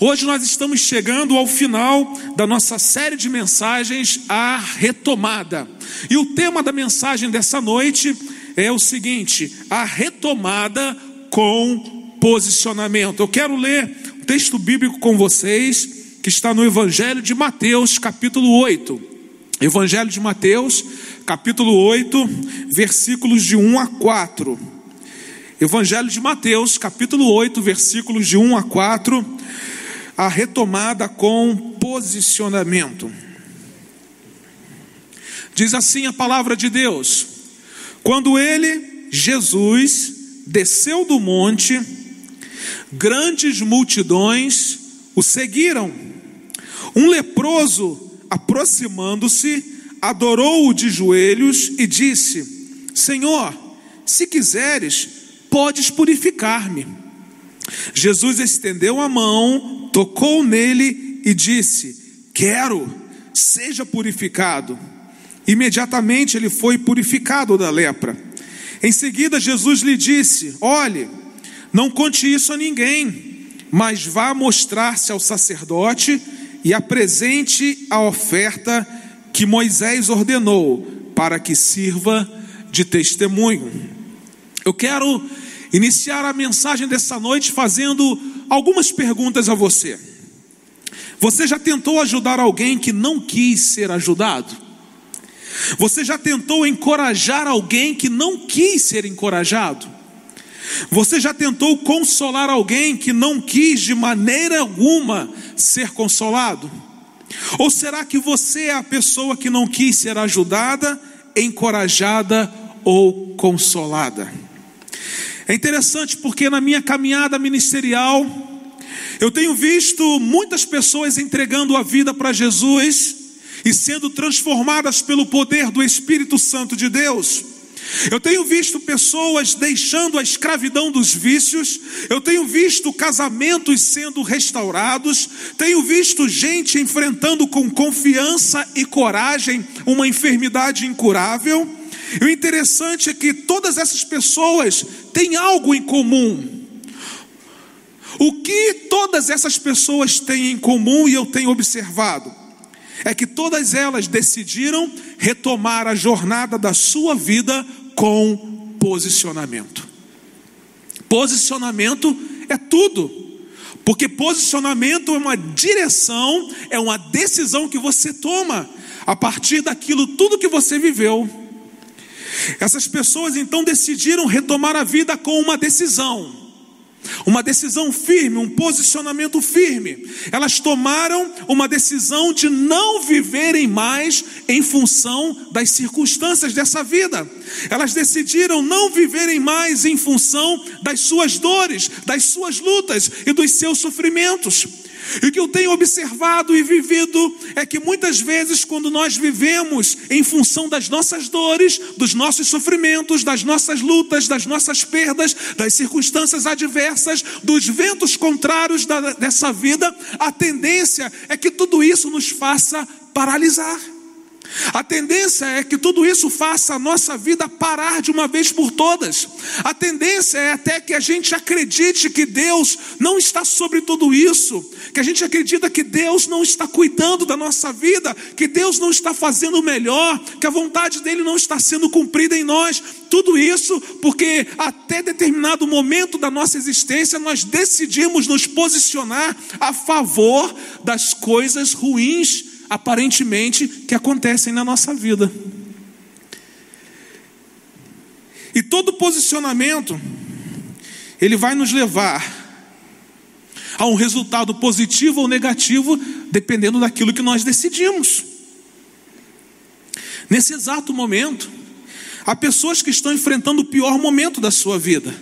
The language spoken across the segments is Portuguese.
Hoje nós estamos chegando ao final da nossa série de mensagens, a retomada. E o tema da mensagem dessa noite é o seguinte: a retomada com posicionamento. Eu quero ler um texto bíblico com vocês, que está no Evangelho de Mateus, capítulo 8. Evangelho de Mateus, capítulo 8, versículos de 1 a 4. Evangelho de Mateus, capítulo 8, versículos de 1 a 4 a retomada com posicionamento. Diz assim a palavra de Deus: quando ele, Jesus, desceu do monte, grandes multidões o seguiram. Um leproso, aproximando-se, adorou-o de joelhos e disse: Senhor, se quiseres, podes purificar-me. Jesus estendeu a mão, tocou nele e disse: Quero, seja purificado. Imediatamente ele foi purificado da lepra. Em seguida, Jesus lhe disse: Olhe, não conte isso a ninguém, mas vá mostrar-se ao sacerdote e apresente a oferta que Moisés ordenou, para que sirva de testemunho. Eu quero iniciar a mensagem dessa noite fazendo algumas perguntas a você. Você já tentou ajudar alguém que não quis ser ajudado? Você já tentou encorajar alguém que não quis ser encorajado? Você já tentou consolar alguém que não quis de maneira alguma ser consolado? Ou será que você é a pessoa que não quis ser ajudada, encorajada ou consolada? É interessante porque na minha caminhada ministerial, eu tenho visto muitas pessoas entregando a vida para Jesus e sendo transformadas pelo poder do Espírito Santo de Deus. Eu tenho visto pessoas deixando a escravidão dos vícios, eu tenho visto casamentos sendo restaurados, tenho visto gente enfrentando com confiança e coragem uma enfermidade incurável. E o interessante é que todas essas pessoas têm algo em comum. O que todas essas pessoas têm em comum e eu tenho observado é que todas elas decidiram retomar a jornada da sua vida com posicionamento. Posicionamento é tudo. Porque posicionamento é uma direção, é uma decisão que você toma a partir daquilo tudo que você viveu essas pessoas então decidiram retomar a vida com uma decisão, uma decisão firme, um posicionamento firme. Elas tomaram uma decisão de não viverem mais em função das circunstâncias dessa vida. Elas decidiram não viverem mais em função das suas dores, das suas lutas e dos seus sofrimentos. E o que eu tenho observado e vivido é que muitas vezes, quando nós vivemos em função das nossas dores, dos nossos sofrimentos, das nossas lutas, das nossas perdas, das circunstâncias adversas, dos ventos contrários da, dessa vida, a tendência é que tudo isso nos faça paralisar. A tendência é que tudo isso faça a nossa vida parar de uma vez por todas. A tendência é até que a gente acredite que Deus não está sobre tudo isso, que a gente acredita que Deus não está cuidando da nossa vida, que Deus não está fazendo o melhor, que a vontade dele não está sendo cumprida em nós. Tudo isso porque até determinado momento da nossa existência nós decidimos nos posicionar a favor das coisas ruins aparentemente que acontecem na nossa vida. E todo posicionamento ele vai nos levar a um resultado positivo ou negativo, dependendo daquilo que nós decidimos. Nesse exato momento, há pessoas que estão enfrentando o pior momento da sua vida.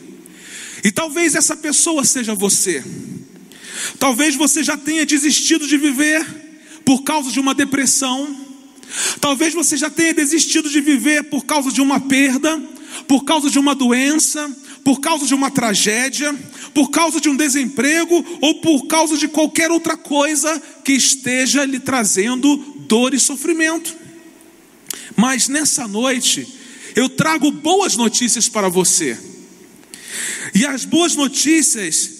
E talvez essa pessoa seja você. Talvez você já tenha desistido de viver por causa de uma depressão. Talvez você já tenha desistido de viver por causa de uma perda, por causa de uma doença, por causa de uma tragédia, por causa de um desemprego ou por causa de qualquer outra coisa que esteja lhe trazendo dor e sofrimento. Mas nessa noite, eu trago boas notícias para você. E as boas notícias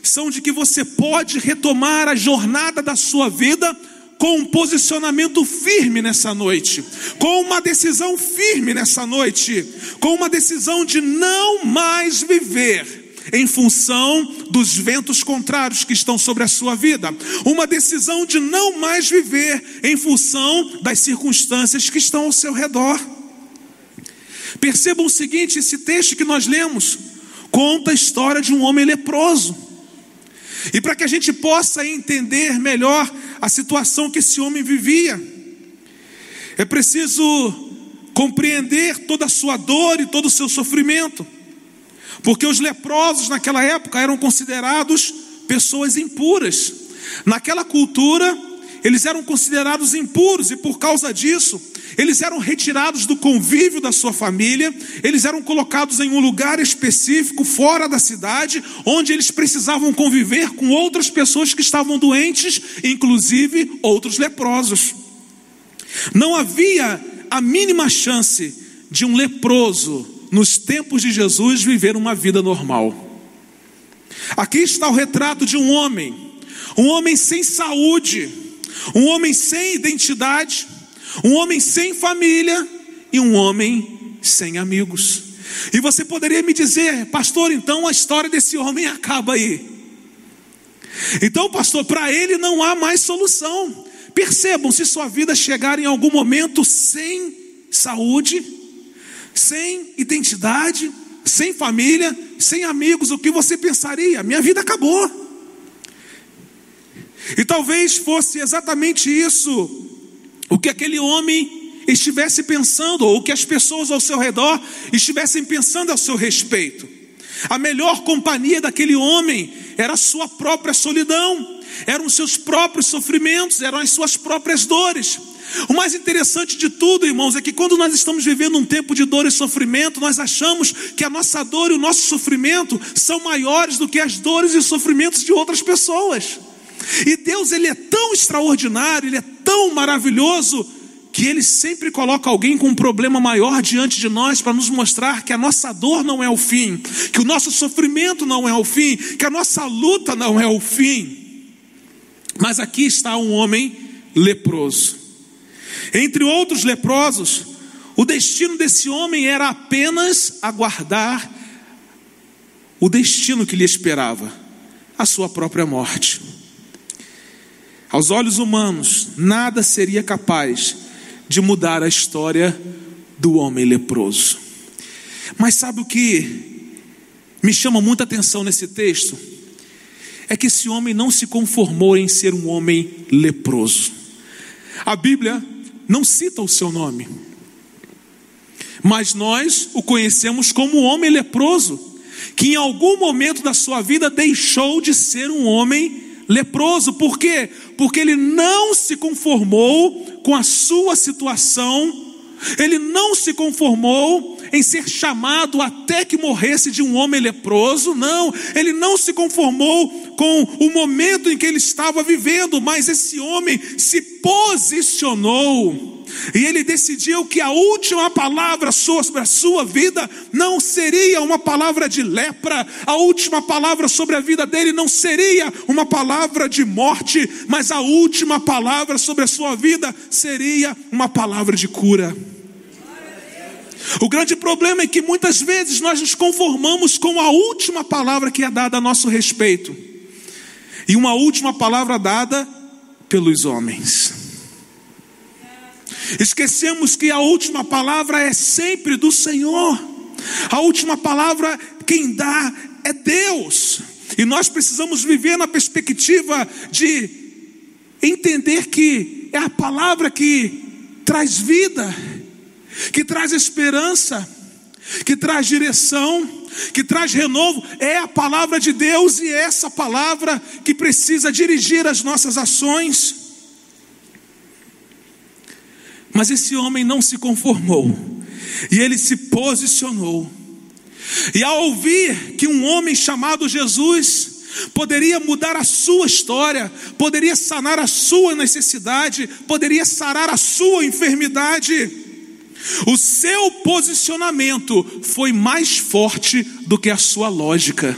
são de que você pode retomar a jornada da sua vida com um posicionamento firme nessa noite, com uma decisão firme nessa noite, com uma decisão de não mais viver em função dos ventos contrários que estão sobre a sua vida, uma decisão de não mais viver em função das circunstâncias que estão ao seu redor. Percebam o seguinte: esse texto que nós lemos conta a história de um homem leproso. E para que a gente possa entender melhor a situação que esse homem vivia, é preciso compreender toda a sua dor e todo o seu sofrimento. Porque os leprosos naquela época eram considerados pessoas impuras. Naquela cultura, eles eram considerados impuros e por causa disso, eles eram retirados do convívio da sua família, eles eram colocados em um lugar específico, fora da cidade, onde eles precisavam conviver com outras pessoas que estavam doentes, inclusive outros leprosos. Não havia a mínima chance de um leproso nos tempos de Jesus, viver uma vida normal. Aqui está o retrato de um homem, um homem sem saúde, um homem sem identidade, um homem sem família e um homem sem amigos. E você poderia me dizer, pastor, então a história desse homem acaba aí. Então, pastor, para ele não há mais solução. Percebam, se sua vida chegar em algum momento sem saúde, sem identidade, sem família, sem amigos, o que você pensaria? Minha vida acabou. E talvez fosse exatamente isso o que aquele homem estivesse pensando, ou o que as pessoas ao seu redor estivessem pensando ao seu respeito. A melhor companhia daquele homem era a sua própria solidão, eram os seus próprios sofrimentos, eram as suas próprias dores. O mais interessante de tudo, irmãos, é que quando nós estamos vivendo um tempo de dor e sofrimento, nós achamos que a nossa dor e o nosso sofrimento são maiores do que as dores e sofrimentos de outras pessoas. E Deus, ele é tão extraordinário, ele é tão maravilhoso, que ele sempre coloca alguém com um problema maior diante de nós para nos mostrar que a nossa dor não é o fim, que o nosso sofrimento não é o fim, que a nossa luta não é o fim. Mas aqui está um homem leproso. Entre outros leprosos, o destino desse homem era apenas aguardar o destino que lhe esperava, a sua própria morte. Aos olhos humanos, nada seria capaz de mudar a história do homem leproso. Mas sabe o que me chama muita atenção nesse texto? É que esse homem não se conformou em ser um homem leproso. A Bíblia não cita o seu nome. Mas nós o conhecemos como homem leproso, que em algum momento da sua vida deixou de ser um homem leproso. Por quê? Porque ele não se conformou com a sua situação, ele não se conformou em ser chamado até que morresse de um homem leproso, não, ele não se conformou com o momento em que ele estava vivendo, mas esse homem se posicionou. E ele decidiu que a última palavra sobre a sua vida não seria uma palavra de lepra, a última palavra sobre a vida dele não seria uma palavra de morte, mas a última palavra sobre a sua vida seria uma palavra de cura. O grande problema é que muitas vezes nós nos conformamos com a última palavra que é dada a nosso respeito, e uma última palavra dada pelos homens. Esquecemos que a última palavra é sempre do Senhor, a última palavra quem dá é Deus, e nós precisamos viver na perspectiva de entender que é a palavra que traz vida que traz esperança, que traz direção, que traz renovo, é a palavra de Deus e é essa palavra que precisa dirigir as nossas ações. Mas esse homem não se conformou, e ele se posicionou. E ao ouvir que um homem chamado Jesus poderia mudar a sua história, poderia sanar a sua necessidade, poderia sarar a sua enfermidade, o seu posicionamento foi mais forte do que a sua lógica.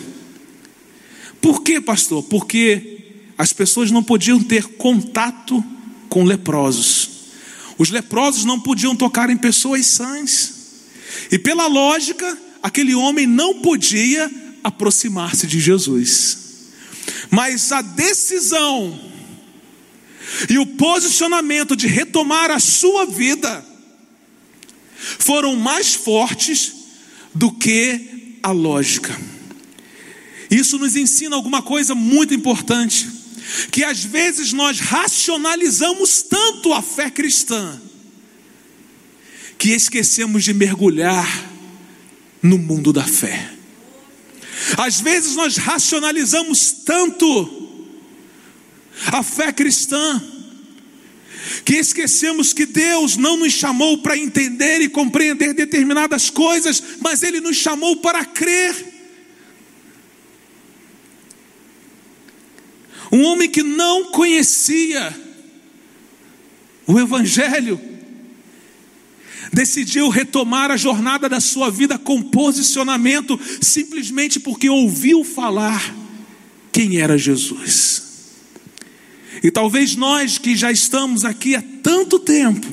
Por quê, pastor? Porque as pessoas não podiam ter contato com leprosos. Os leprosos não podiam tocar em pessoas sãs. E pela lógica, aquele homem não podia aproximar-se de Jesus. Mas a decisão e o posicionamento de retomar a sua vida foram mais fortes do que a lógica. Isso nos ensina alguma coisa muito importante, que às vezes nós racionalizamos tanto a fé cristã que esquecemos de mergulhar no mundo da fé. Às vezes nós racionalizamos tanto a fé cristã, que esquecemos que Deus não nos chamou para entender e compreender determinadas coisas, mas Ele nos chamou para crer. Um homem que não conhecia o Evangelho, decidiu retomar a jornada da sua vida com posicionamento, simplesmente porque ouviu falar quem era Jesus. E talvez nós que já estamos aqui há tanto tempo,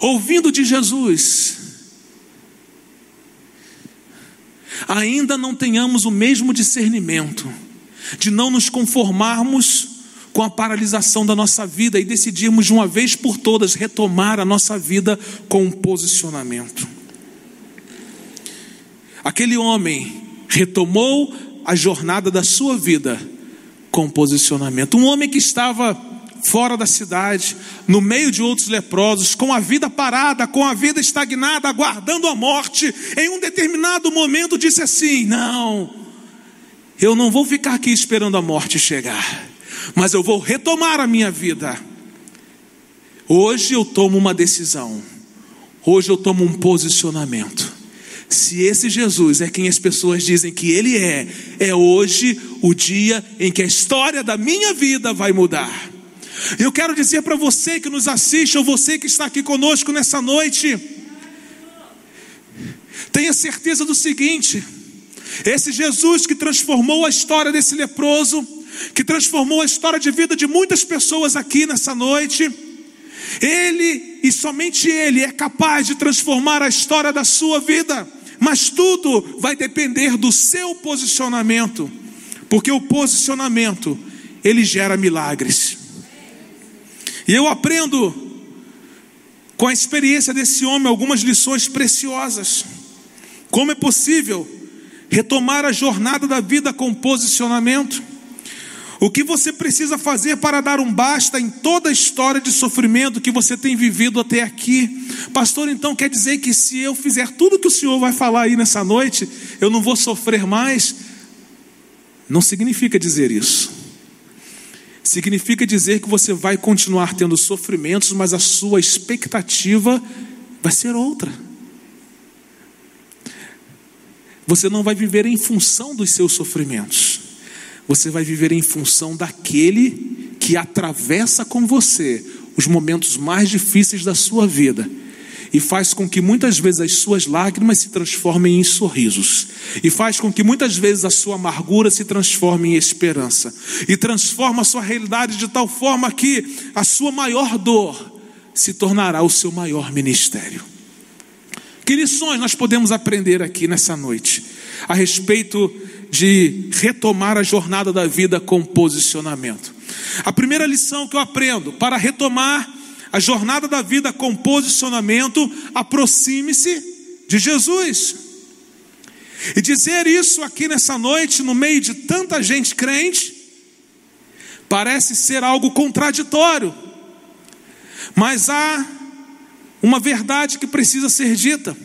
ouvindo de Jesus, ainda não tenhamos o mesmo discernimento, de não nos conformarmos com a paralisação da nossa vida e decidirmos de uma vez por todas retomar a nossa vida com um posicionamento. Aquele homem retomou a jornada da sua vida com posicionamento. Um homem que estava fora da cidade, no meio de outros leprosos, com a vida parada, com a vida estagnada, aguardando a morte, em um determinado momento disse assim: Não, eu não vou ficar aqui esperando a morte chegar, mas eu vou retomar a minha vida. Hoje eu tomo uma decisão, hoje eu tomo um posicionamento. Se esse Jesus é quem as pessoas dizem que ele é, é hoje o dia em que a história da minha vida vai mudar. Eu quero dizer para você que nos assiste, ou você que está aqui conosco nessa noite, tenha certeza do seguinte: esse Jesus que transformou a história desse leproso, que transformou a história de vida de muitas pessoas aqui nessa noite, ele e somente Ele é capaz de transformar a história da sua vida, mas tudo vai depender do seu posicionamento, porque o posicionamento ele gera milagres. E eu aprendo com a experiência desse homem algumas lições preciosas. Como é possível retomar a jornada da vida com posicionamento? O que você precisa fazer para dar um basta em toda a história de sofrimento que você tem vivido até aqui? Pastor, então quer dizer que se eu fizer tudo que o Senhor vai falar aí nessa noite, eu não vou sofrer mais? Não significa dizer isso. Significa dizer que você vai continuar tendo sofrimentos, mas a sua expectativa vai ser outra. Você não vai viver em função dos seus sofrimentos você vai viver em função daquele que atravessa com você os momentos mais difíceis da sua vida e faz com que muitas vezes as suas lágrimas se transformem em sorrisos, e faz com que muitas vezes a sua amargura se transforme em esperança, e transforma a sua realidade de tal forma que a sua maior dor se tornará o seu maior ministério. Que lições nós podemos aprender aqui nessa noite a respeito de retomar a jornada da vida com posicionamento. A primeira lição que eu aprendo para retomar a jornada da vida com posicionamento, aproxime-se de Jesus. E dizer isso aqui nessa noite, no meio de tanta gente crente, parece ser algo contraditório, mas há uma verdade que precisa ser dita.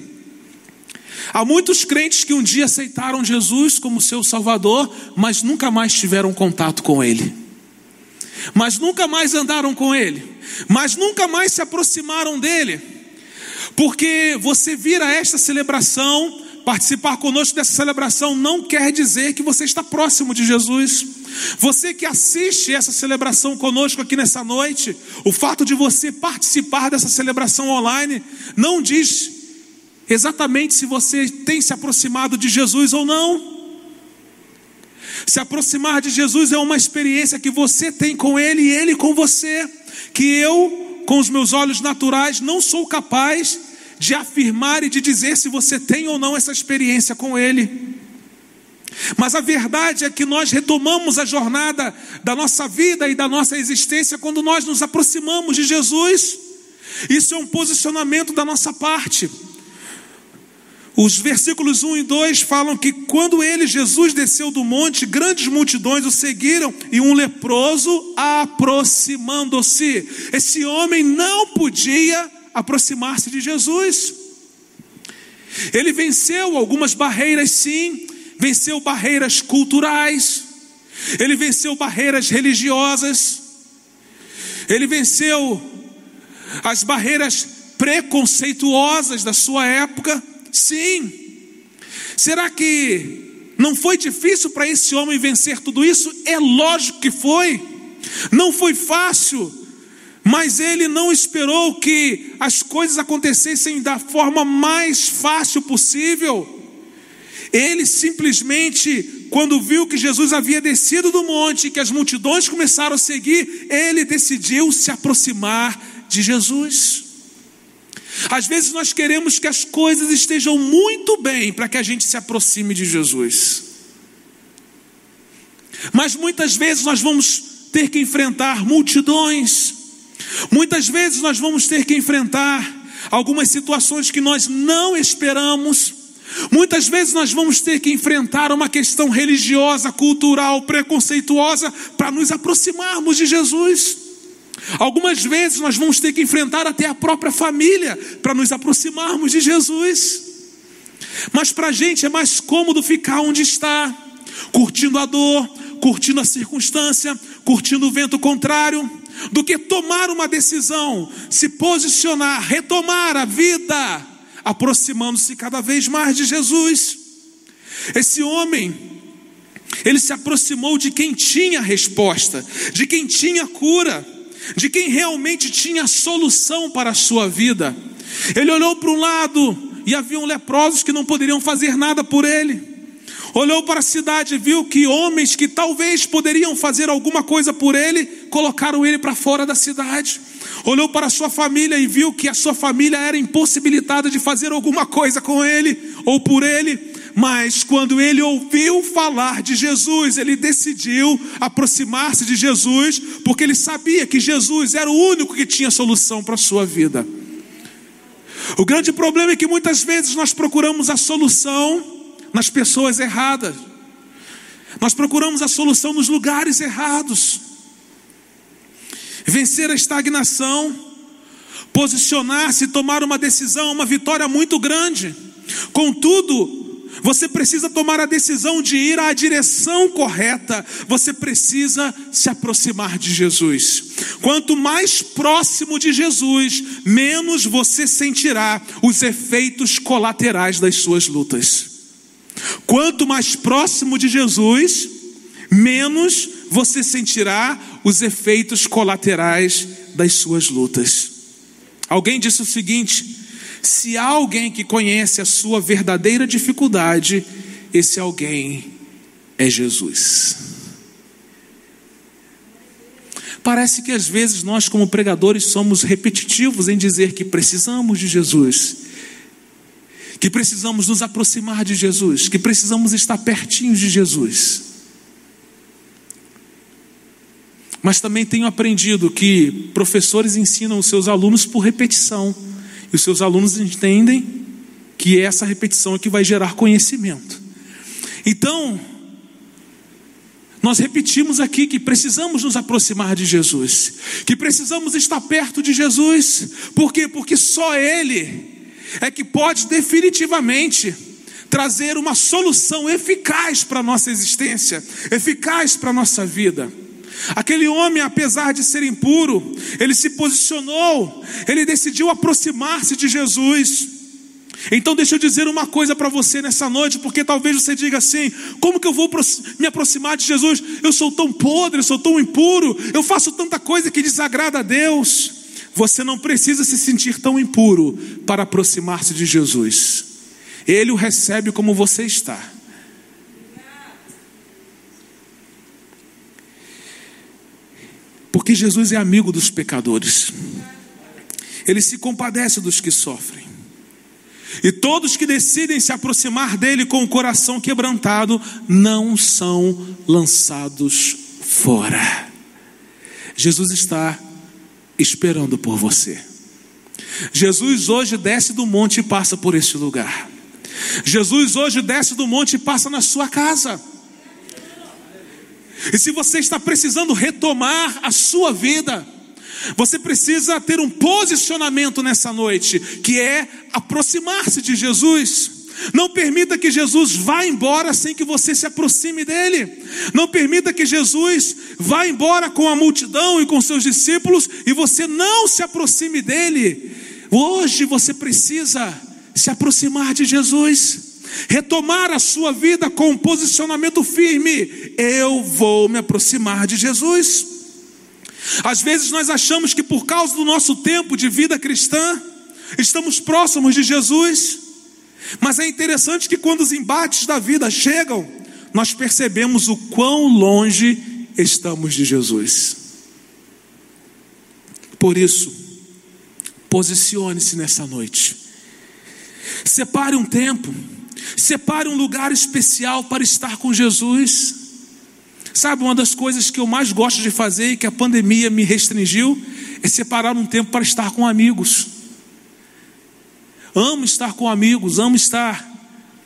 Há muitos crentes que um dia aceitaram Jesus como seu Salvador, mas nunca mais tiveram contato com Ele, mas nunca mais andaram com Ele, mas nunca mais se aproximaram dele, porque você vir a esta celebração, participar conosco dessa celebração, não quer dizer que você está próximo de Jesus. Você que assiste essa celebração conosco aqui nessa noite, o fato de você participar dessa celebração online não diz exatamente se você tem se aproximado de Jesus ou não. Se aproximar de Jesus é uma experiência que você tem com Ele e Ele com você, que eu, com os meus olhos naturais, não sou capaz de afirmar e de dizer se você tem ou não essa experiência com Ele. Mas a verdade é que nós retomamos a jornada da nossa vida e da nossa existência quando nós nos aproximamos de Jesus. Isso é um posicionamento da nossa parte. Os versículos 1 e 2 falam que quando ele, Jesus, desceu do monte, grandes multidões o seguiram e um leproso aproximando-se. Esse homem não podia aproximar-se de Jesus. Ele venceu algumas barreiras, sim, venceu barreiras culturais, ele venceu barreiras religiosas, ele venceu as barreiras preconceituosas da sua época. Sim. Será que não foi difícil para esse homem vencer tudo isso? É lógico que foi. Não foi fácil, mas ele não esperou que as coisas acontecessem da forma mais fácil possível. Ele simplesmente, quando viu que Jesus havia descido do monte, que as multidões começaram a seguir, ele decidiu se aproximar de Jesus. Às vezes nós queremos que as coisas estejam muito bem para que a gente se aproxime de Jesus. Mas muitas vezes nós vamos ter que enfrentar multidões, muitas vezes nós vamos ter que enfrentar algumas situações que nós não esperamos. Muitas vezes nós vamos ter que enfrentar uma questão religiosa, cultural, preconceituosa para nos aproximarmos de Jesus. Algumas vezes nós vamos ter que enfrentar até a própria família para nos aproximarmos de Jesus. Mas para a gente é mais cômodo ficar onde está, curtindo a dor, curtindo a circunstância, curtindo o vento contrário, do que tomar uma decisão, se posicionar, retomar a vida, aproximando-se cada vez mais de Jesus. Esse homem, ele se aproximou de quem tinha resposta, de quem tinha cura de quem realmente tinha solução para a sua vida. Ele olhou para um lado e haviam leprosos que não poderiam fazer nada por ele. Olhou para a cidade e viu que homens que talvez poderiam fazer alguma coisa por ele, colocaram ele para fora da cidade. Olhou para a sua família e viu que a sua família era impossibilitada de fazer alguma coisa com ele ou por ele. Mas quando ele ouviu falar de Jesus, ele decidiu aproximar-se de Jesus, porque ele sabia que Jesus era o único que tinha solução para a sua vida. O grande problema é que muitas vezes nós procuramos a solução nas pessoas erradas, nós procuramos a solução nos lugares errados. Vencer a estagnação, posicionar-se, tomar uma decisão, uma vitória muito grande. Contudo, você precisa tomar a decisão de ir à direção correta. Você precisa se aproximar de Jesus. Quanto mais próximo de Jesus, menos você sentirá os efeitos colaterais das suas lutas. Quanto mais próximo de Jesus, menos você sentirá os efeitos colaterais das suas lutas. Alguém disse o seguinte: se há alguém que conhece a sua verdadeira dificuldade, esse alguém é Jesus. Parece que às vezes nós, como pregadores, somos repetitivos em dizer que precisamos de Jesus, que precisamos nos aproximar de Jesus, que precisamos estar pertinho de Jesus. Mas também tenho aprendido que professores ensinam os seus alunos por repetição. E os seus alunos entendem que essa repetição é que vai gerar conhecimento. Então, nós repetimos aqui que precisamos nos aproximar de Jesus, que precisamos estar perto de Jesus, por quê? Porque só Ele é que pode definitivamente trazer uma solução eficaz para a nossa existência, eficaz para a nossa vida. Aquele homem, apesar de ser impuro, ele se posicionou, ele decidiu aproximar-se de Jesus. Então, deixa eu dizer uma coisa para você nessa noite, porque talvez você diga assim: como que eu vou me aproximar de Jesus? Eu sou tão podre, eu sou tão impuro, eu faço tanta coisa que desagrada a Deus. Você não precisa se sentir tão impuro para aproximar-se de Jesus. Ele o recebe como você está. Porque Jesus é amigo dos pecadores. Ele se compadece dos que sofrem. E todos que decidem se aproximar dele com o coração quebrantado não são lançados fora. Jesus está esperando por você. Jesus hoje desce do monte e passa por este lugar. Jesus hoje desce do monte e passa na sua casa. E se você está precisando retomar a sua vida, você precisa ter um posicionamento nessa noite, que é aproximar-se de Jesus. Não permita que Jesus vá embora sem que você se aproxime dele. Não permita que Jesus vá embora com a multidão e com seus discípulos e você não se aproxime dele. Hoje você precisa se aproximar de Jesus retomar a sua vida com um posicionamento firme. Eu vou me aproximar de Jesus. Às vezes nós achamos que por causa do nosso tempo de vida cristã, estamos próximos de Jesus, mas é interessante que quando os embates da vida chegam, nós percebemos o quão longe estamos de Jesus. Por isso, posicione-se nessa noite, separe um tempo, separe um lugar especial para estar com Jesus. Sabe, uma das coisas que eu mais gosto de fazer e que a pandemia me restringiu é separar um tempo para estar com amigos. Amo estar com amigos, amo estar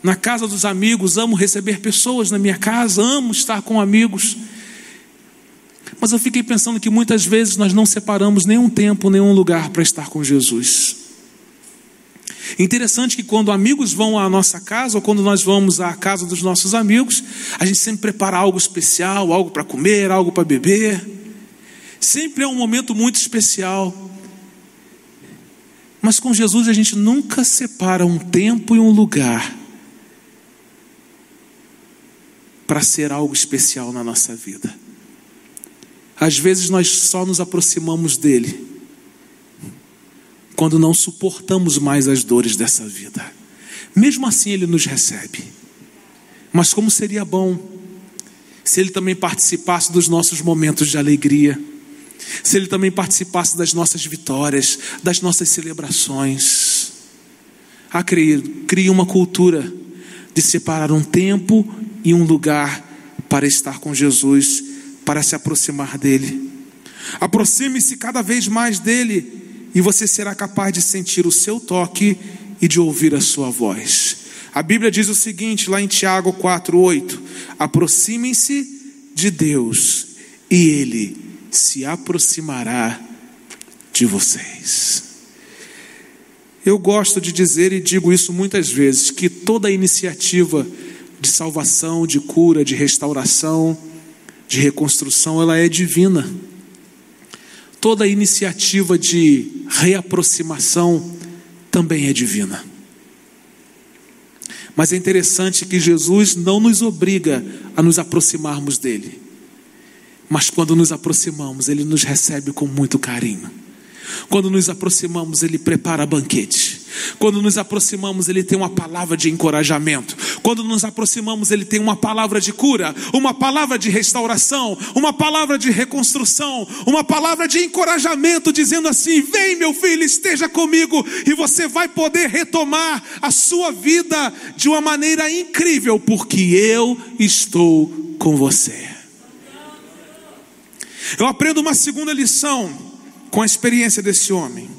na casa dos amigos, amo receber pessoas na minha casa, amo estar com amigos. Mas eu fiquei pensando que muitas vezes nós não separamos nenhum tempo, nenhum lugar para estar com Jesus. Interessante que quando amigos vão à nossa casa, ou quando nós vamos à casa dos nossos amigos, a gente sempre prepara algo especial, algo para comer, algo para beber. Sempre é um momento muito especial. Mas com Jesus a gente nunca separa um tempo e um lugar para ser algo especial na nossa vida. Às vezes nós só nos aproximamos dele quando não suportamos mais as dores dessa vida. Mesmo assim, Ele nos recebe. Mas como seria bom se Ele também participasse dos nossos momentos de alegria, se Ele também participasse das nossas vitórias, das nossas celebrações. Ah, crie uma cultura de separar um tempo e um lugar para estar com Jesus, para se aproximar dEle. Aproxime-se cada vez mais dEle e você será capaz de sentir o seu toque e de ouvir a sua voz. A Bíblia diz o seguinte, lá em Tiago 4:8: Aproximem-se de Deus, e ele se aproximará de vocês. Eu gosto de dizer e digo isso muitas vezes que toda iniciativa de salvação, de cura, de restauração, de reconstrução, ela é divina toda iniciativa de reaproximação também é divina. Mas é interessante que Jesus não nos obriga a nos aproximarmos dele. Mas quando nos aproximamos, ele nos recebe com muito carinho. Quando nos aproximamos, ele prepara banquete. Quando nos aproximamos, Ele tem uma palavra de encorajamento. Quando nos aproximamos, Ele tem uma palavra de cura, uma palavra de restauração, uma palavra de reconstrução, uma palavra de encorajamento, dizendo assim: Vem, meu filho, esteja comigo, e você vai poder retomar a sua vida de uma maneira incrível, porque eu estou com você. Eu aprendo uma segunda lição com a experiência desse homem.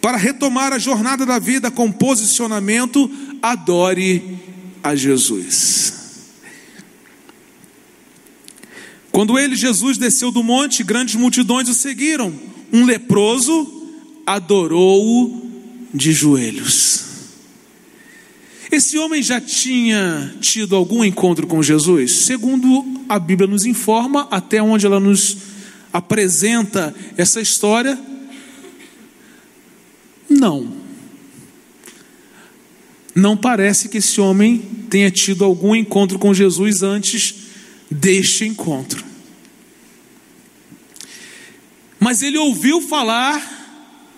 Para retomar a jornada da vida com posicionamento, adore a Jesus. Quando ele, Jesus, desceu do monte, grandes multidões o seguiram. Um leproso adorou-o de joelhos. Esse homem já tinha tido algum encontro com Jesus? Segundo a Bíblia nos informa, até onde ela nos apresenta essa história, não. Não parece que esse homem tenha tido algum encontro com Jesus antes deste encontro. Mas ele ouviu falar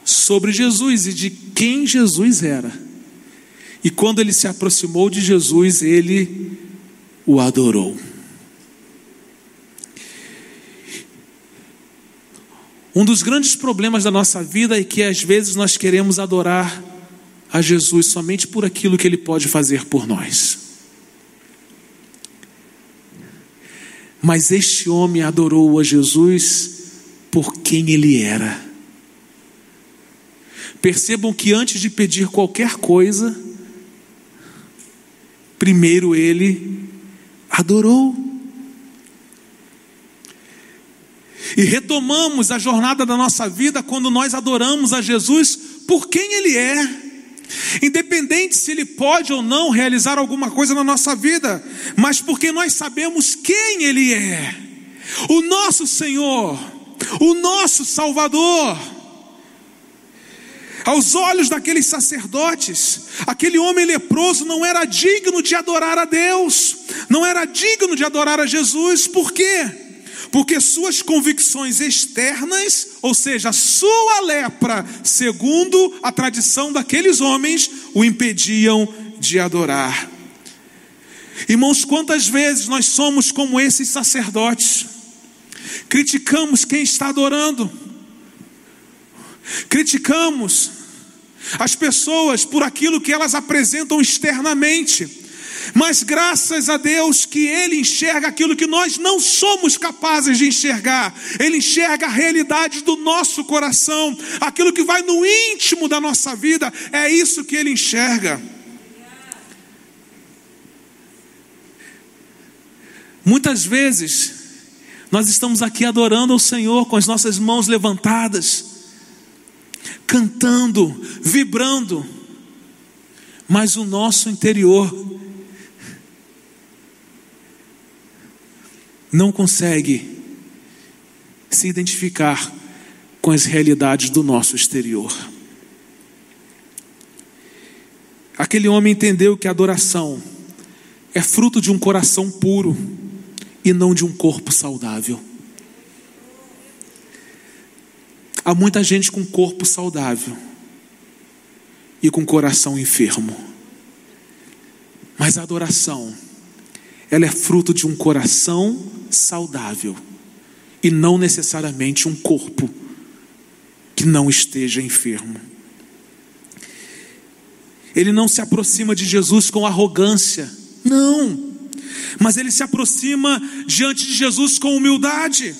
sobre Jesus e de quem Jesus era. E quando ele se aproximou de Jesus, ele o adorou. Um dos grandes problemas da nossa vida é que às vezes nós queremos adorar a Jesus somente por aquilo que Ele pode fazer por nós. Mas este homem adorou a Jesus por quem ele era. Percebam que antes de pedir qualquer coisa, primeiro ele adorou. E retomamos a jornada da nossa vida quando nós adoramos a Jesus por quem Ele é. Independente se Ele pode ou não realizar alguma coisa na nossa vida, mas porque nós sabemos quem Ele é. O nosso Senhor, o nosso Salvador. Aos olhos daqueles sacerdotes, aquele homem leproso não era digno de adorar a Deus, não era digno de adorar a Jesus, por quê? Porque suas convicções externas, ou seja, sua lepra, segundo a tradição daqueles homens, o impediam de adorar. Irmãos, quantas vezes nós somos como esses sacerdotes, criticamos quem está adorando, criticamos as pessoas por aquilo que elas apresentam externamente, mas graças a Deus que Ele enxerga aquilo que nós não somos capazes de enxergar, Ele enxerga a realidade do nosso coração, aquilo que vai no íntimo da nossa vida, é isso que Ele enxerga. Muitas vezes, nós estamos aqui adorando ao Senhor com as nossas mãos levantadas, cantando, vibrando, mas o nosso interior não consegue se identificar com as realidades do nosso exterior. Aquele homem entendeu que a adoração é fruto de um coração puro e não de um corpo saudável. Há muita gente com corpo saudável e com coração enfermo. Mas a adoração ela é fruto de um coração saudável e não necessariamente um corpo que não esteja enfermo. Ele não se aproxima de Jesus com arrogância, não, mas ele se aproxima diante de Jesus com humildade.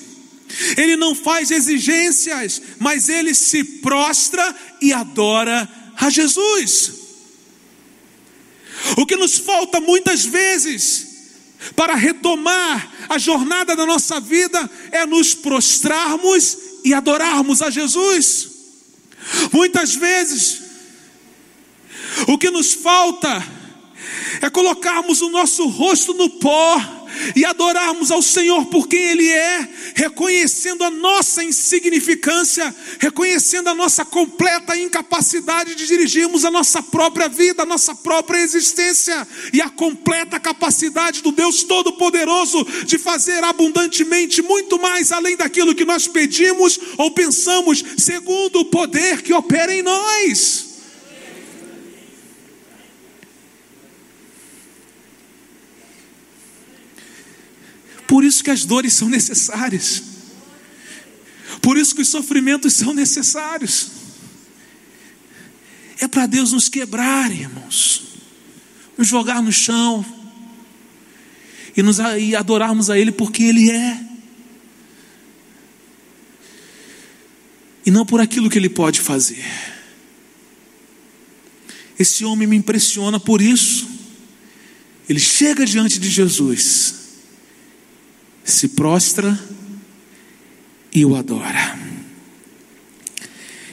Ele não faz exigências, mas ele se prostra e adora a Jesus. O que nos falta muitas vezes para retomar a jornada da nossa vida é nos prostrarmos e adorarmos a Jesus. Muitas vezes, o que nos falta é colocarmos o nosso rosto no pó e adorarmos ao Senhor por quem Ele é, reconhecendo a nossa insignificância, reconhecendo a nossa completa incapacidade de dirigirmos a nossa própria vida, a nossa própria existência, e a completa capacidade do Deus Todo-Poderoso de fazer abundantemente muito mais além daquilo que nós pedimos ou pensamos, segundo o poder que opera em nós. Por isso que as dores são necessárias. Por isso que os sofrimentos são necessários. É para Deus nos quebrar, irmãos. Nos jogar no chão. E, nos, e adorarmos a Ele porque Ele é. E não por aquilo que Ele pode fazer. Esse homem me impressiona por isso. Ele chega diante de Jesus se prostra e o adora.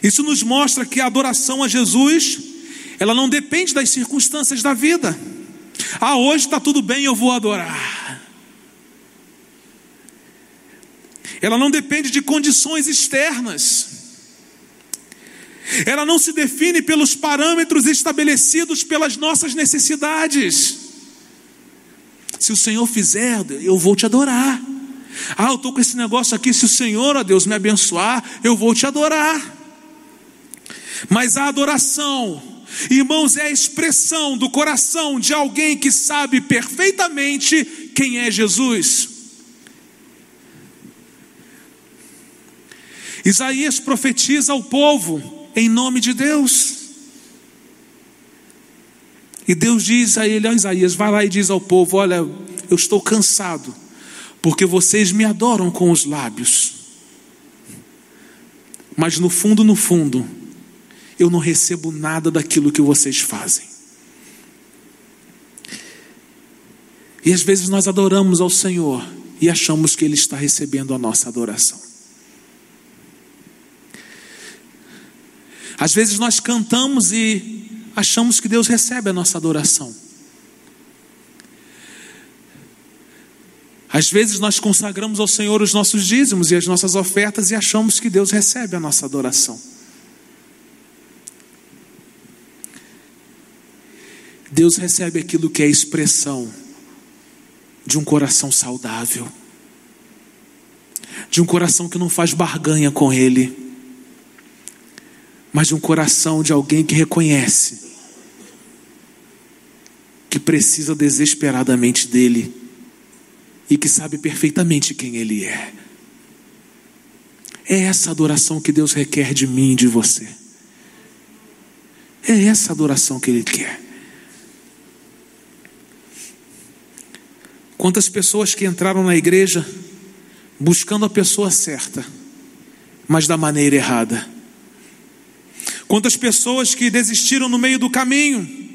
Isso nos mostra que a adoração a Jesus, ela não depende das circunstâncias da vida. Ah, hoje está tudo bem, eu vou adorar. Ela não depende de condições externas. Ela não se define pelos parâmetros estabelecidos pelas nossas necessidades. Se o Senhor fizer, eu vou te adorar. Ah, eu estou com esse negócio aqui. Se o Senhor, ó Deus, me abençoar, eu vou te adorar. Mas a adoração, irmãos, é a expressão do coração de alguém que sabe perfeitamente quem é Jesus. Isaías profetiza ao povo em nome de Deus. E Deus diz a ele, ó Isaías, vai lá e diz ao povo: Olha, eu estou cansado, porque vocês me adoram com os lábios, mas no fundo, no fundo, eu não recebo nada daquilo que vocês fazem. E às vezes nós adoramos ao Senhor e achamos que Ele está recebendo a nossa adoração. Às vezes nós cantamos e achamos que Deus recebe a nossa adoração. Às vezes nós consagramos ao Senhor os nossos dízimos e as nossas ofertas e achamos que Deus recebe a nossa adoração. Deus recebe aquilo que é expressão de um coração saudável, de um coração que não faz barganha com Ele, mas de um coração de alguém que reconhece precisa desesperadamente dEle e que sabe perfeitamente quem Ele é. É essa adoração que Deus requer de mim e de você. É essa adoração que Ele quer. Quantas pessoas que entraram na igreja buscando a pessoa certa, mas da maneira errada. Quantas pessoas que desistiram no meio do caminho.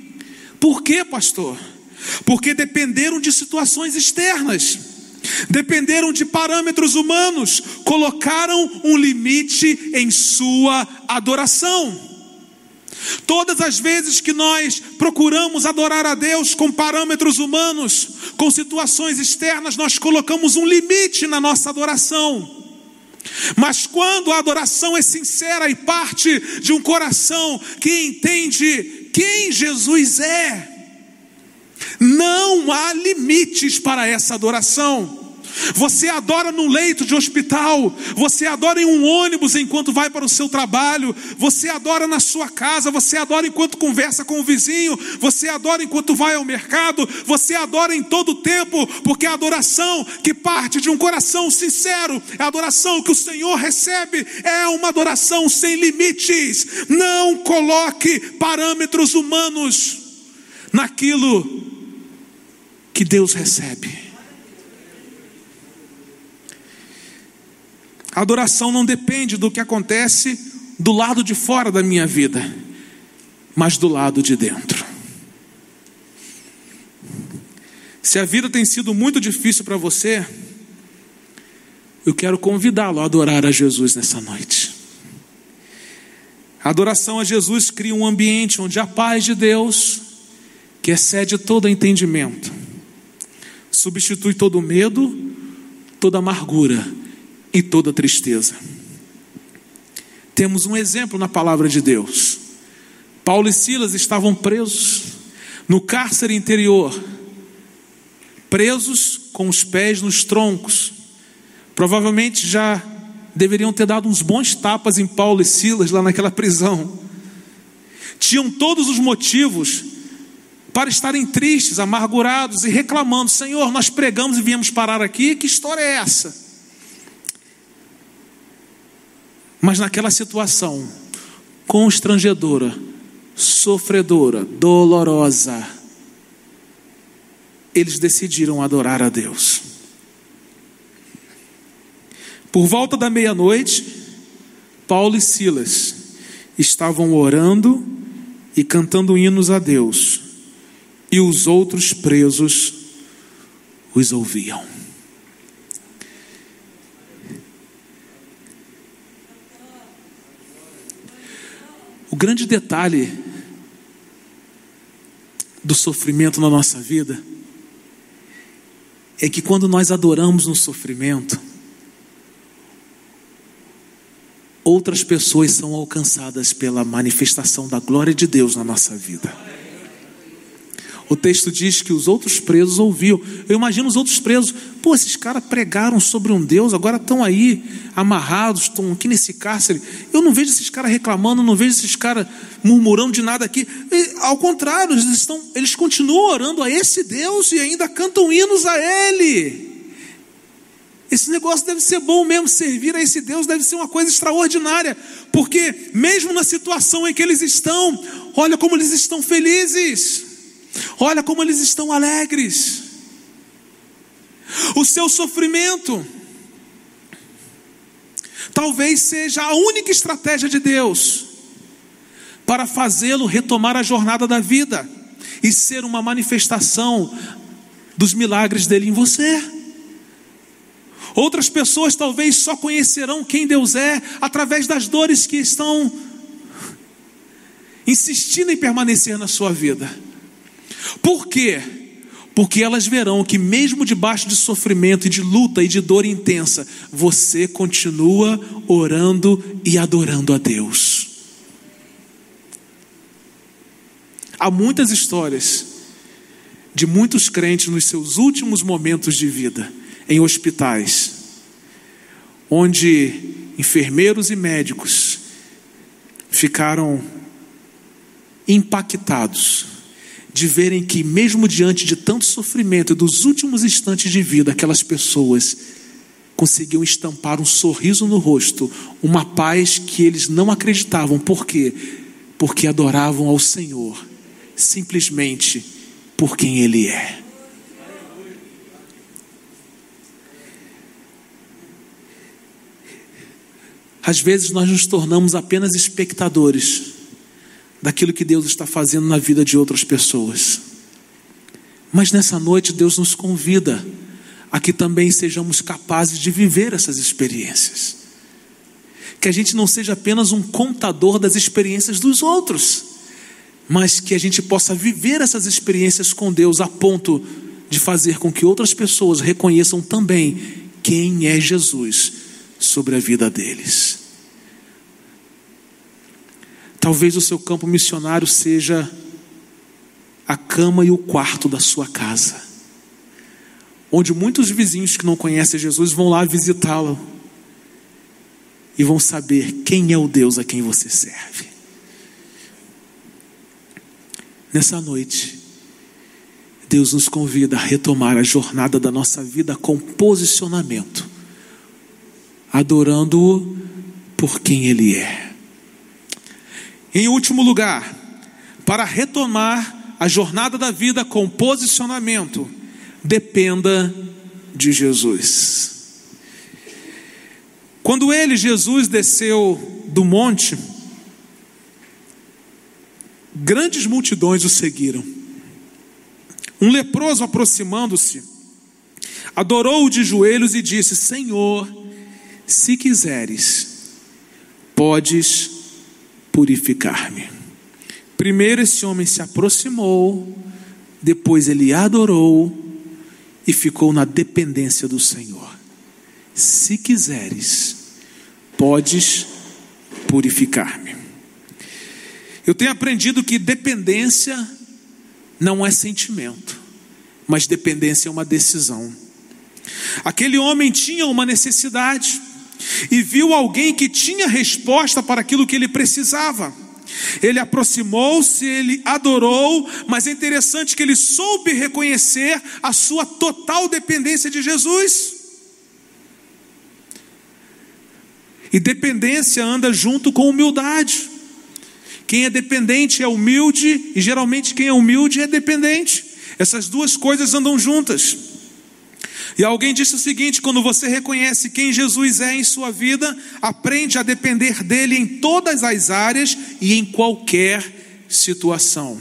Por quê, pastor? Porque dependeram de situações externas, dependeram de parâmetros humanos, colocaram um limite em sua adoração. Todas as vezes que nós procuramos adorar a Deus com parâmetros humanos, com situações externas, nós colocamos um limite na nossa adoração. Mas quando a adoração é sincera e parte de um coração que entende quem Jesus é, não há limites para essa adoração. Você adora no leito de hospital, você adora em um ônibus enquanto vai para o seu trabalho, você adora na sua casa, você adora enquanto conversa com o vizinho, você adora enquanto vai ao mercado, você adora em todo o tempo, porque a adoração que parte de um coração sincero, a adoração que o Senhor recebe, é uma adoração sem limites. Não coloque parâmetros humanos naquilo que Deus recebe. A adoração não depende do que acontece do lado de fora da minha vida, mas do lado de dentro. Se a vida tem sido muito difícil para você, eu quero convidá-lo a adorar a Jesus nessa noite. A adoração a Jesus cria um ambiente onde a paz de Deus, que excede todo entendimento, substitui todo medo, toda amargura e toda tristeza. Temos um exemplo na palavra de Deus. Paulo e Silas estavam presos no cárcere interior, presos com os pés nos troncos. Provavelmente já deveriam ter dado uns bons tapas em Paulo e Silas lá naquela prisão. Tinham todos os motivos para estarem tristes, amargurados e reclamando: Senhor, nós pregamos e viemos parar aqui, que história é essa? Mas naquela situação constrangedora, sofredora, dolorosa, eles decidiram adorar a Deus. Por volta da meia-noite, Paulo e Silas estavam orando e cantando hinos a Deus e os outros presos os ouviam. O grande detalhe do sofrimento na nossa vida é que quando nós adoramos no sofrimento, outras pessoas são alcançadas pela manifestação da glória de Deus na nossa vida. O texto diz que os outros presos ouviam. Eu imagino os outros presos. Pô, esses caras pregaram sobre um Deus, agora estão aí amarrados, estão aqui nesse cárcere. Eu não vejo esses caras reclamando, não vejo esses caras murmurando de nada aqui. E, ao contrário, eles, estão, eles continuam orando a esse Deus e ainda cantam hinos a Ele. esse negócio deve ser bom mesmo, servir a esse Deus deve ser uma coisa extraordinária, porque mesmo na situação em que eles estão, olha como eles estão felizes, olha como eles estão alegres. O seu sofrimento talvez seja a única estratégia de Deus para fazê-lo retomar a jornada da vida e ser uma manifestação dos milagres dele em você. Outras pessoas talvez só conhecerão quem Deus é através das dores que estão insistindo em permanecer na sua vida. Por quê? Porque elas verão que, mesmo debaixo de sofrimento e de luta e de dor intensa, você continua orando e adorando a Deus. Há muitas histórias de muitos crentes nos seus últimos momentos de vida, em hospitais, onde enfermeiros e médicos ficaram impactados de verem que, mesmo diante de tanto sofrimento e dos últimos instantes de vida, aquelas pessoas conseguiam estampar um sorriso no rosto, uma paz que eles não acreditavam. Por quê? Porque adoravam ao Senhor simplesmente por quem Ele é. Às vezes nós nos tornamos apenas espectadores daquilo que Deus está fazendo na vida de outras pessoas. Mas nessa noite Deus nos convida a que também sejamos capazes de viver essas experiências. Que a gente não seja apenas um contador das experiências dos outros mas que a gente possa viver essas experiências com Deus a ponto de fazer com que outras pessoas reconheçam também quem é Jesus sobre a vida deles. Talvez o seu campo missionário seja a cama e o quarto da sua casa, onde muitos vizinhos que não conhecem Jesus vão lá visitá-lo e vão saber quem é o Deus a quem você serve. Nessa noite, Deus nos convida a retomar a jornada da nossa vida com posicionamento, adorando-o por quem Ele é. Em último lugar, para retomar a jornada da vida com posicionamento, dependa de Jesus. Quando ele, Jesus, desceu do monte, grandes multidões o seguiram. Um leproso aproximando-se, adorou-o de joelhos e disse: Senhor, se quiseres, podes purificar-me. Primeiro esse homem se aproximou, depois ele adorou e ficou na dependência do Senhor. Se quiseres, podes purificar-me. Eu tenho aprendido que dependência não é sentimento, mas dependência é uma decisão. Aquele homem tinha uma necessidade e viu alguém que tinha resposta para aquilo que ele precisava. Ele aproximou-se, ele adorou, mas é interessante que ele soube reconhecer a sua total dependência de Jesus. E dependência anda junto com humildade. Quem é dependente é humilde, e geralmente quem é humilde é dependente. Essas duas coisas andam juntas. E alguém disse o seguinte: quando você reconhece quem Jesus é em sua vida, aprende a depender dele em todas as áreas e em qualquer situação.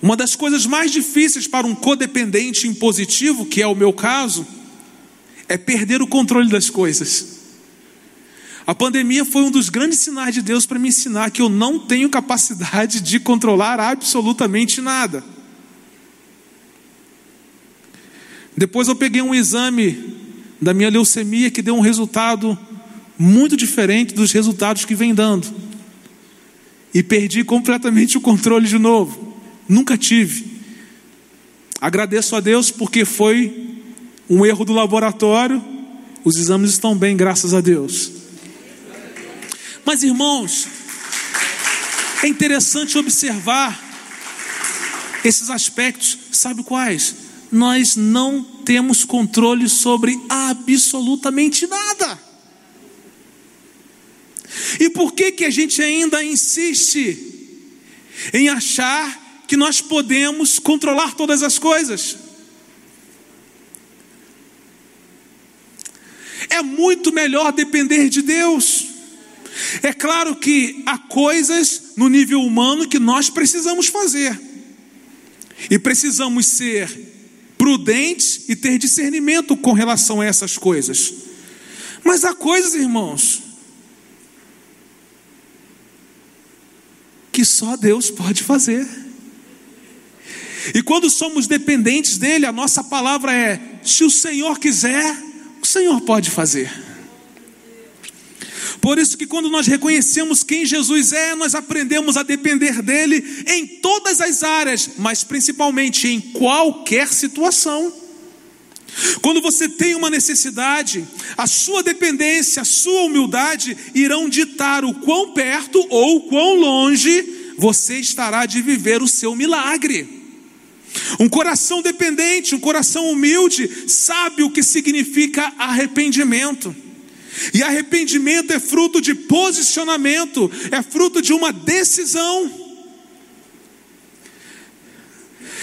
Uma das coisas mais difíceis para um codependente impositivo, que é o meu caso, é perder o controle das coisas. A pandemia foi um dos grandes sinais de Deus para me ensinar que eu não tenho capacidade de controlar absolutamente nada. Depois eu peguei um exame da minha leucemia que deu um resultado muito diferente dos resultados que vem dando. E perdi completamente o controle de novo. Nunca tive. Agradeço a Deus porque foi um erro do laboratório. Os exames estão bem, graças a Deus. Mas irmãos, é interessante observar esses aspectos, sabe quais? Nós não temos controle sobre absolutamente nada. E por que que a gente ainda insiste em achar que nós podemos controlar todas as coisas? É muito melhor depender de Deus. É claro que há coisas no nível humano que nós precisamos fazer. E precisamos ser prudentes e ter discernimento com relação a essas coisas. Mas há coisas, irmãos, que só Deus pode fazer. E quando somos dependentes dele, a nossa palavra é: se o Senhor quiser, o Senhor pode fazer. Por isso que quando nós reconhecemos quem Jesus é, nós aprendemos a depender dele em todas as áreas, mas principalmente em qualquer situação. Quando você tem uma necessidade, a sua dependência, a sua humildade irão ditar o quão perto ou quão longe você estará de viver o seu milagre. Um coração dependente, um coração humilde, sabe o que significa arrependimento. E arrependimento é fruto de posicionamento, é fruto de uma decisão.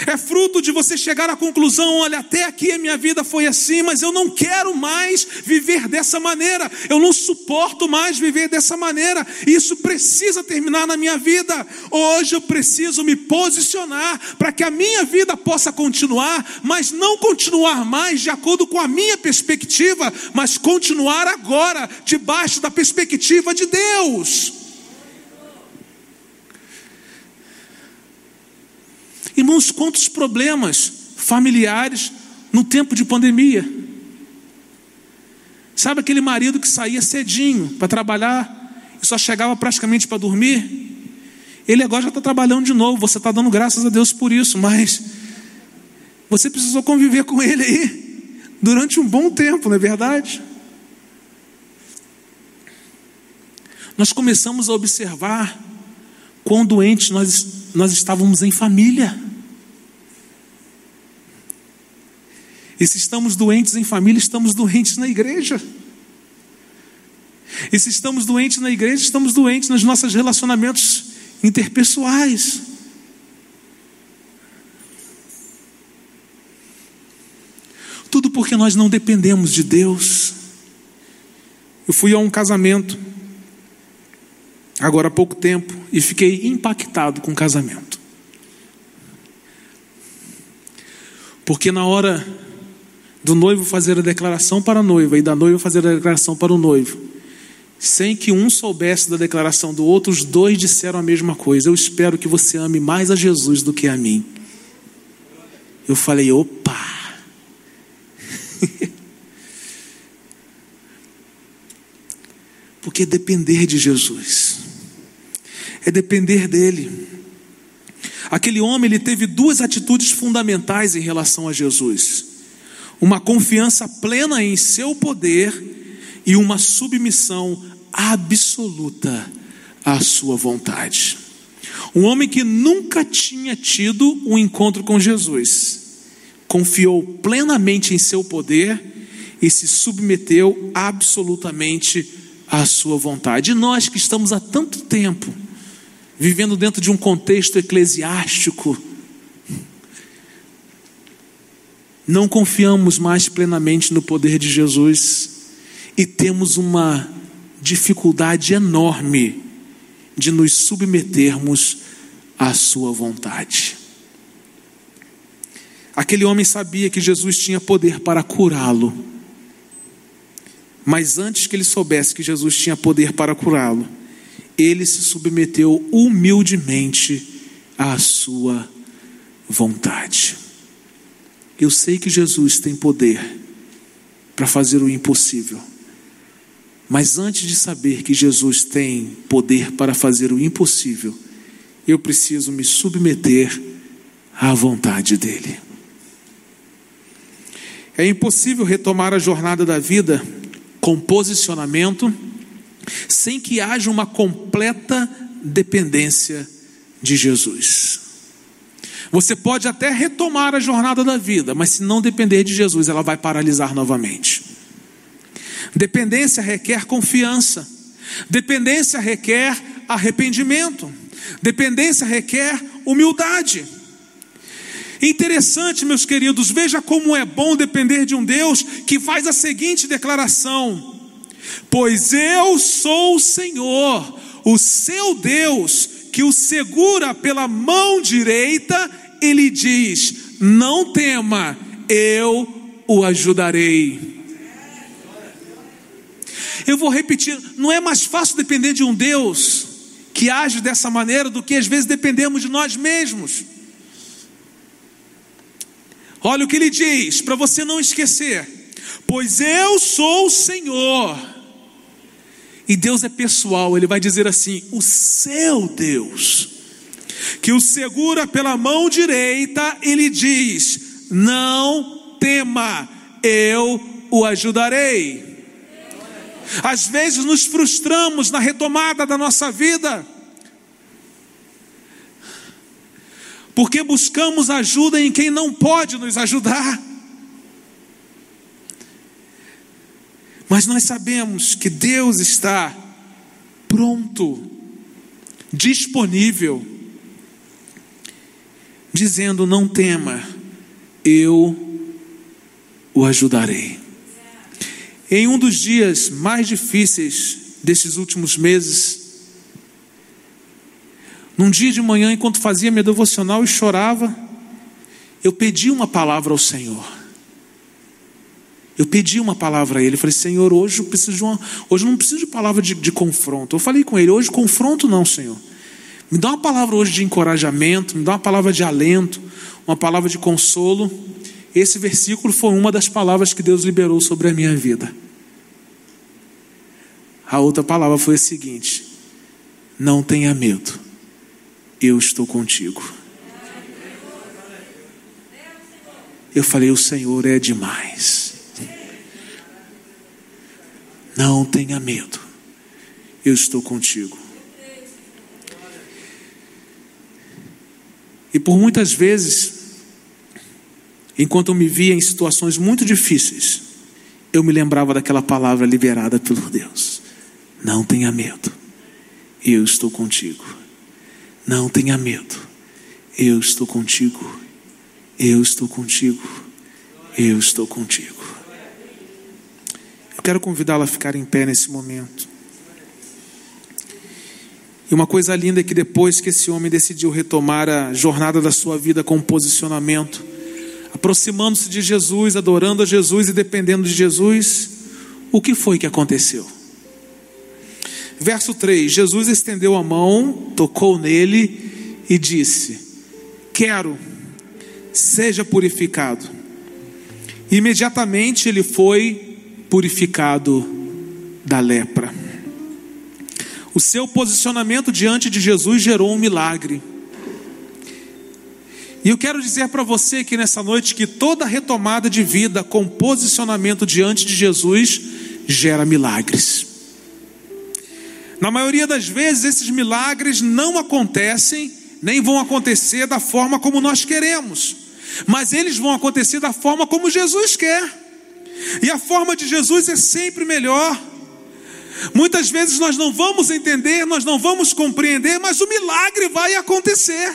É fruto de você chegar à conclusão: olha, até aqui a minha vida foi assim, mas eu não quero mais viver dessa maneira, eu não suporto mais viver dessa maneira, isso precisa terminar na minha vida. Hoje eu preciso me posicionar para que a minha vida possa continuar, mas não continuar mais de acordo com a minha perspectiva, mas continuar agora, debaixo da perspectiva de Deus. Irmãos, quantos problemas familiares no tempo de pandemia. Sabe aquele marido que saía cedinho para trabalhar e só chegava praticamente para dormir? Ele agora já está trabalhando de novo, você está dando graças a Deus por isso, mas você precisou conviver com ele aí durante um bom tempo, não é verdade? Nós começamos a observar quão doentes nós, nós estávamos em família. E se estamos doentes em família, estamos doentes na igreja. E se estamos doentes na igreja, estamos doentes nos nossos relacionamentos interpessoais. Tudo porque nós não dependemos de Deus. Eu fui a um casamento, agora há pouco tempo, e fiquei impactado com o casamento. Porque na hora do noivo fazer a declaração para a noiva e da noiva fazer a declaração para o noivo, sem que um soubesse da declaração do outro, os dois disseram a mesma coisa: Eu espero que você ame mais a Jesus do que a mim. Eu falei: opa! Porque depender de Jesus é depender dele. Aquele homem ele teve duas atitudes fundamentais em relação a Jesus uma confiança plena em seu poder e uma submissão absoluta à sua vontade. Um homem que nunca tinha tido um encontro com Jesus, confiou plenamente em seu poder e se submeteu absolutamente à sua vontade. E nós que estamos há tanto tempo vivendo dentro de um contexto eclesiástico, não confiamos mais plenamente no poder de Jesus e temos uma dificuldade enorme de nos submetermos à Sua vontade. Aquele homem sabia que Jesus tinha poder para curá-lo, mas antes que ele soubesse que Jesus tinha poder para curá-lo, ele se submeteu humildemente à Sua vontade. Eu sei que Jesus tem poder para fazer o impossível. Mas antes de saber que Jesus tem poder para fazer o impossível, eu preciso me submeter à vontade dEle. É impossível retomar a jornada da vida com posicionamento sem que haja uma completa dependência de Jesus. Você pode até retomar a jornada da vida, mas se não depender de Jesus, ela vai paralisar novamente. Dependência requer confiança. Dependência requer arrependimento. Dependência requer humildade. Interessante, meus queridos, veja como é bom depender de um Deus que faz a seguinte declaração: Pois eu sou o Senhor, o seu Deus, que o segura pela mão direita e lhe diz: Não tema, eu o ajudarei. Eu vou repetir: não é mais fácil depender de um Deus que age dessa maneira do que às vezes dependemos de nós mesmos. Olha o que ele diz, para você não esquecer: Pois eu sou o Senhor. E Deus é pessoal, ele vai dizer assim: O seu Deus, que o segura pela mão direita, ele diz: Não tema, eu o ajudarei. Às vezes nos frustramos na retomada da nossa vida, porque buscamos ajuda em quem não pode nos ajudar. Mas nós sabemos que Deus está pronto, disponível, dizendo: Não tema, eu o ajudarei. Em um dos dias mais difíceis desses últimos meses, num dia de manhã, enquanto fazia minha devocional e chorava, eu pedi uma palavra ao Senhor. Eu pedi uma palavra a Ele. falei, Senhor, hoje eu preciso de uma. Hoje não preciso de palavra de, de confronto. Eu falei com Ele, hoje confronto não, Senhor. Me dá uma palavra hoje de encorajamento, me dá uma palavra de alento, uma palavra de consolo. Esse versículo foi uma das palavras que Deus liberou sobre a minha vida. A outra palavra foi a seguinte: Não tenha medo eu estou contigo. Eu falei: O Senhor é demais. Não tenha medo, eu estou contigo. E por muitas vezes, enquanto eu me via em situações muito difíceis, eu me lembrava daquela palavra liberada pelo Deus: Não tenha medo, eu estou contigo. Não tenha medo. Eu estou contigo. Eu estou contigo. Eu estou contigo. Quero convidá-la a ficar em pé nesse momento. E uma coisa linda é que depois que esse homem decidiu retomar a jornada da sua vida com posicionamento, aproximando-se de Jesus, adorando a Jesus e dependendo de Jesus, o que foi que aconteceu? Verso 3: Jesus estendeu a mão, tocou nele e disse: Quero, seja purificado. Imediatamente ele foi purificado da lepra. O seu posicionamento diante de Jesus gerou um milagre. E eu quero dizer para você aqui nessa noite que toda retomada de vida com posicionamento diante de Jesus gera milagres. Na maioria das vezes, esses milagres não acontecem, nem vão acontecer da forma como nós queremos, mas eles vão acontecer da forma como Jesus quer, e a forma de Jesus é sempre melhor. Muitas vezes nós não vamos entender, nós não vamos compreender, mas o milagre vai acontecer,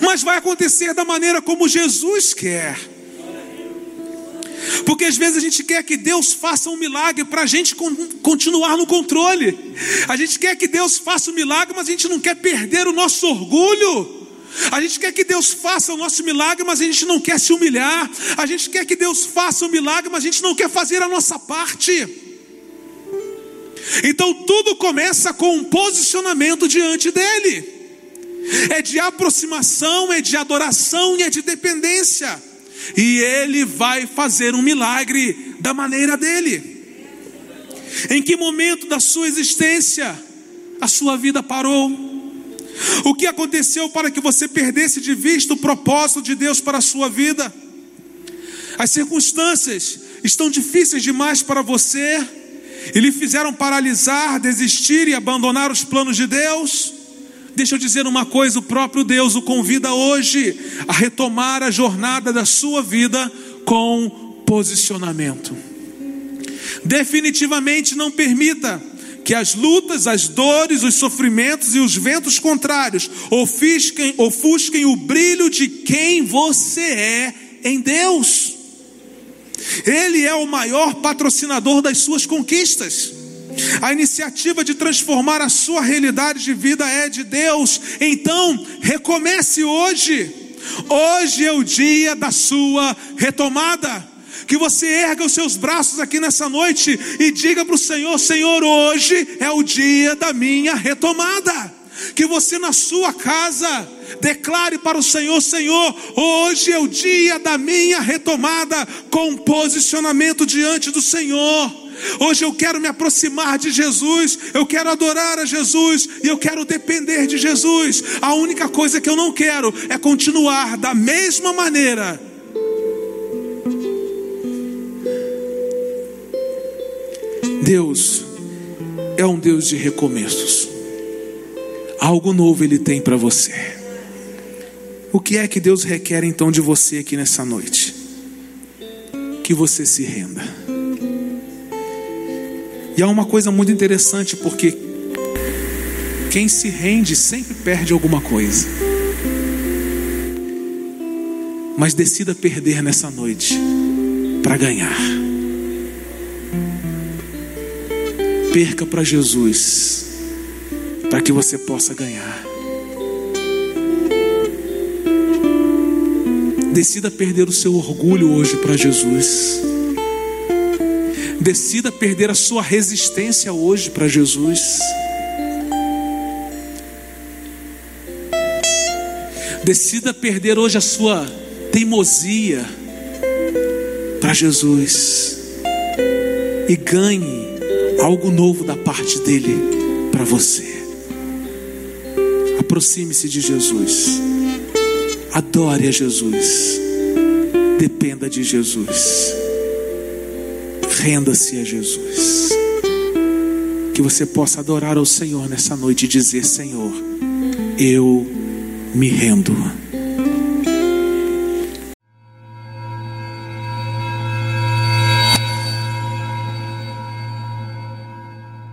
mas vai acontecer da maneira como Jesus quer. Porque às vezes a gente quer que Deus faça um milagre para a gente continuar no controle. A gente quer que Deus faça um milagre, mas a gente não quer perder o nosso orgulho. A gente quer que Deus faça o nosso milagre, mas a gente não quer se humilhar. A gente quer que Deus faça o milagre, mas a gente não quer fazer a nossa parte. Então tudo começa com um posicionamento diante dEle. É de aproximação, é de adoração e é de dependência e Ele vai fazer um milagre da maneira dele. Em que momento da sua existência a sua vida parou? O que aconteceu para que você perdesse de vista o propósito de Deus para a sua vida? As circunstâncias estão difíceis demais para você e lhe fizeram paralisar, desistir e abandonar os planos de Deus? Deixa eu dizer uma coisa: o próprio Deus o convida hoje a retomar a jornada da sua vida com posicionamento. Definitivamente não permita que as lutas, as dores, os sofrimentos e os ventos contrários ofusquem, ofusquem o brilho de quem você é em Deus. Ele é o maior patrocinador das suas conquistas. A iniciativa de transformar a sua realidade de vida é de Deus. Então, recomece hoje. Hoje é o dia da sua retomada. Que você erga os seus braços aqui nessa noite e diga para o Senhor: Senhor, hoje é o dia da minha retomada. Que você na sua casa declare para o Senhor: Senhor, hoje é o dia da minha retomada com posicionamento diante do Senhor. Hoje eu quero me aproximar de Jesus, eu quero adorar a Jesus e eu quero depender de Jesus. A única coisa que eu não quero é continuar da mesma maneira. Deus é um Deus de recomeços. Algo novo Ele tem para você. O que é que Deus requer então de você aqui nessa noite? Que você se renda. E há uma coisa muito interessante, porque quem se rende sempre perde alguma coisa. Mas decida perder nessa noite para ganhar. Perca para Jesus, para que você possa ganhar. Decida perder o seu orgulho hoje para Jesus. Decida perder a sua resistência hoje para Jesus. Decida perder hoje a sua teimosia para Jesus. E ganhe algo novo da parte dele para você. Aproxime-se de Jesus. Adore a Jesus. Dependa de Jesus. Renda-se a Jesus. Que você possa adorar ao Senhor nessa noite e dizer: Senhor, eu me rendo.